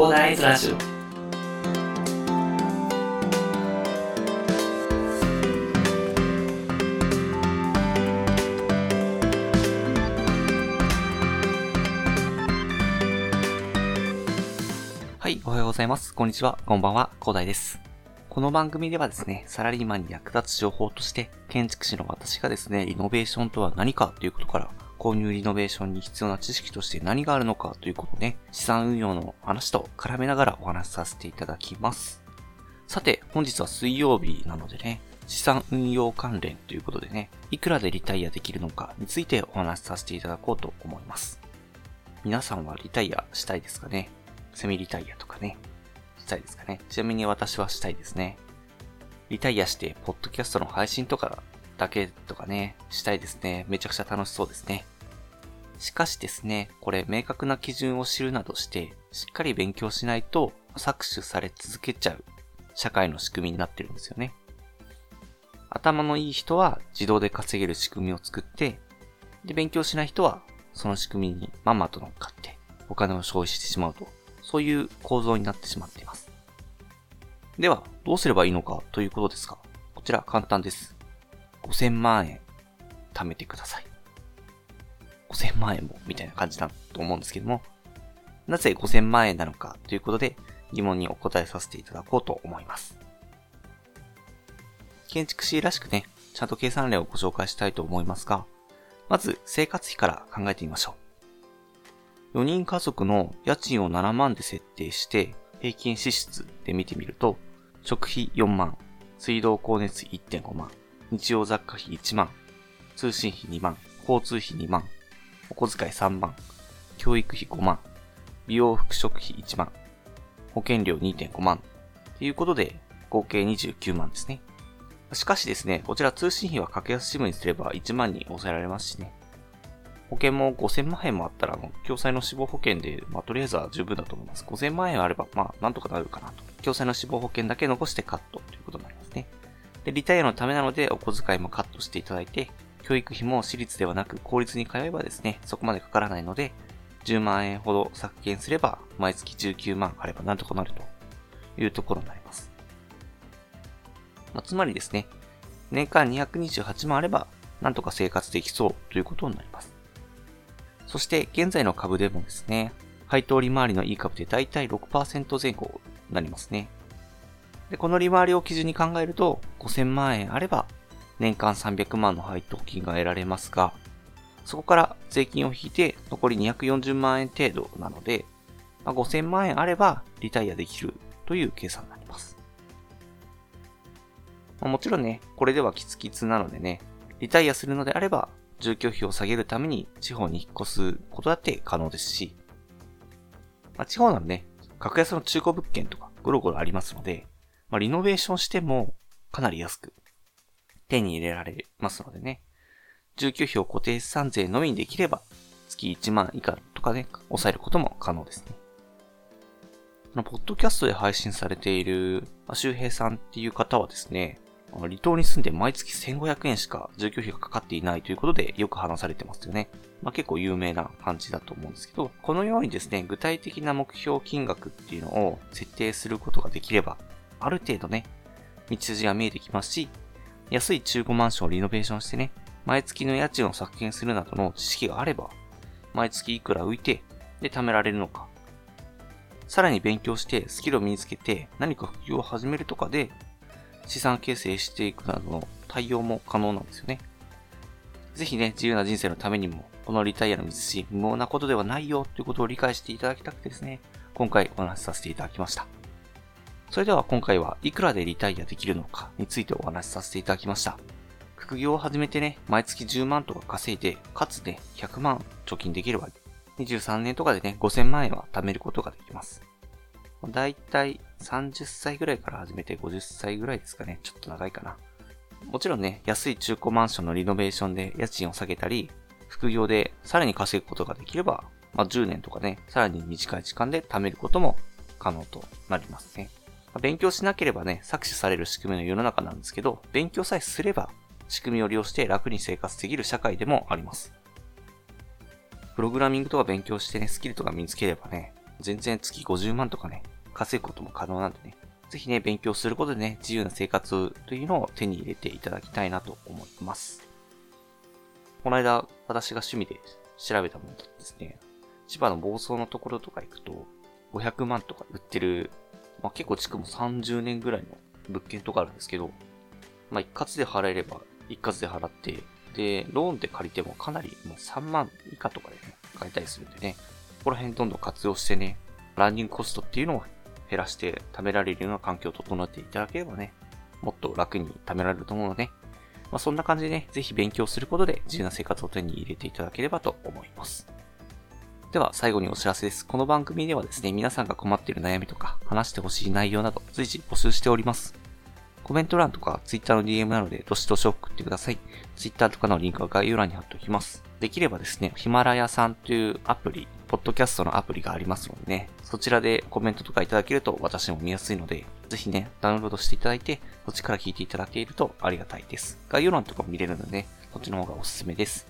広大ズラジオはい、おはようございます。こんにちは、こんばんは、広大です。この番組ではですね、サラリーマンに役立つ情報として、建築士の私がですね、リノベーションとは何かということから、購入リノベーションに必要な知識として何があるのかということをね、資産運用の話と絡めながらお話しさせていただきます。さて、本日は水曜日なのでね、資産運用関連ということでね、いくらでリタイアできるのかについてお話しさせていただこうと思います。皆さんはリタイアしたいですかね？セミリタイアとかね、したいですかね？ちなみに私はしたいですね。リタイアして、ポッドキャストの配信とかだけとかね、したいですね。めちゃくちゃ楽しそうですね。しかしですね、これ明確な基準を知るなどして、しっかり勉強しないと搾取され続けちゃう社会の仕組みになってるんですよね。頭のいい人は自動で稼げる仕組みを作って、で、勉強しない人はその仕組みにまんまと乗っかってお金を消費してしまうと、そういう構造になってしまっています。では、どうすればいいのかということですが、こちら簡単です。5000万円貯めてください。5000万円もみたいな感じだと思うんですけども、なぜ5000万円なのかということで疑問にお答えさせていただこうと思います。建築士らしくね、ちゃんと計算例をご紹介したいと思いますが、まず生活費から考えてみましょう。4人家族の家賃を7万で設定して、平均支出で見てみると、食費4万、水道光熱費1.5万、日用雑貨費1万、通信費2万、交通費2万、お小遣い3万、教育費5万、美容服飾費1万、保険料2.5万、ということで、合計29万ですね。しかしですね、こちら通信費は格安 SIM にすれば1万に抑えられますしね。保険も5000万円もあったら、あの、共済の死亡保険で、まあ、とりあえずは十分だと思います。5000万円あれば、まあ、なんとかなるかなと。共済の死亡保険だけ残してカットということになりますね。で、リタイアのためなので、お小遣いもカットしていただいて、教育費も私立ではなく公立に通えばですね、そこまでかからないので、10万円ほど削減すれば、毎月19万あればなんとかなるというところになります。まあ、つまりですね、年間228万あれば、なんとか生活できそうということになります。そして現在の株でもですね、配当利回りのいい株でだいたい6%前後になりますね。で、この利回りを基準に考えると、5000万円あれば、年間300万の配当金が得られますが、そこから税金を引いて残り240万円程度なので、まあ、5000万円あればリタイアできるという計算になります。まあ、もちろんね、これではキツキツなのでね、リタイアするのであれば、住居費を下げるために地方に引っ越すことだって可能ですし、まあ、地方ならね、格安の中古物件とかゴロゴロありますので、まあ、リノベーションしてもかなり安く手に入れられますのでね、住居費を固定資産税のみにできれば月1万以下とかね、抑えることも可能ですね。このポッドキャストで配信されている、周平さんっていう方はですね、離島に住んで毎月1500円しか住居費がかかっていないということでよく話されてますよね。まあ、結構有名な感じだと思うんですけど、このようにですね、具体的な目標金額っていうのを設定することができれば、ある程度ね、道筋が見えてきますし、安い中古マンションをリノベーションしてね、毎月の家賃を削減するなどの知識があれば、毎月いくら浮いて、で貯められるのか。さらに勉強してスキルを身につけて何か副業を始めるとかで資産形成していくなどの対応も可能なんですよね。ぜひね、自由な人生のためにも、このリタイアの道筋、無謀なことではないよということを理解していただきたくてですね、今回お話しさせていただきました。それでは今回はいくらでリタイアできるのかについてお話しさせていただきました。副業を始めてね、毎月10万とか稼いで、かつね、100万貯金できれば、23年とかでね、5000万円は貯めることができます。だいたい30歳ぐらいから始めて50歳ぐらいですかね。ちょっと長いかな。もちろんね、安い中古マンションのリノベーションで家賃を下げたり、副業でさらに稼ぐことができれば、まあ、10年とかね、さらに短い時間で貯めることも可能となりますね。勉強しなければね、搾取される仕組みの世の中なんですけど、勉強さえすれば、仕組みを利用して楽に生活できる社会でもあります。プログラミングとか勉強してね、スキルとか身につければね、全然月50万とかね、稼ぐことも可能なんでね、ぜひね、勉強することでね、自由な生活というのを手に入れていただきたいなと思います。この間、私が趣味で調べたものですね、千葉の房総のところとか行くと、500万とか売ってる、まあ、結構地区も30年ぐらいの物件とかあるんですけど、まあ、一括で払えれば、一括で払って、で、ローンで借りてもかなりもう3万以下とかでね、買えたりするんでね、ここら辺どんどん活用してね、ランニングコストっていうのを減らして貯められるような環境を整えていただければね、もっと楽に貯められると思うので、まあ、そんな感じでね、ぜひ勉強することで自由な生活を手に入れていただければと思います。では最後にお知らせです。この番組ではですね、皆さんが困っている悩みとか話してほしい内容など随時募集しております。コメント欄とか Twitter の DM なのでどしどし送ってください。Twitter とかのリンクは概要欄に貼っておきます。できればですね、ヒマラヤさんというアプリ、ポッドキャストのアプリがありますのでね、そちらでコメントとかいただけると私も見やすいので、ぜひね、ダウンロードしていただいて、そっちから聞いていただけるとありがたいです。概要欄とかも見れるのでね、そっちの方がおすすめです。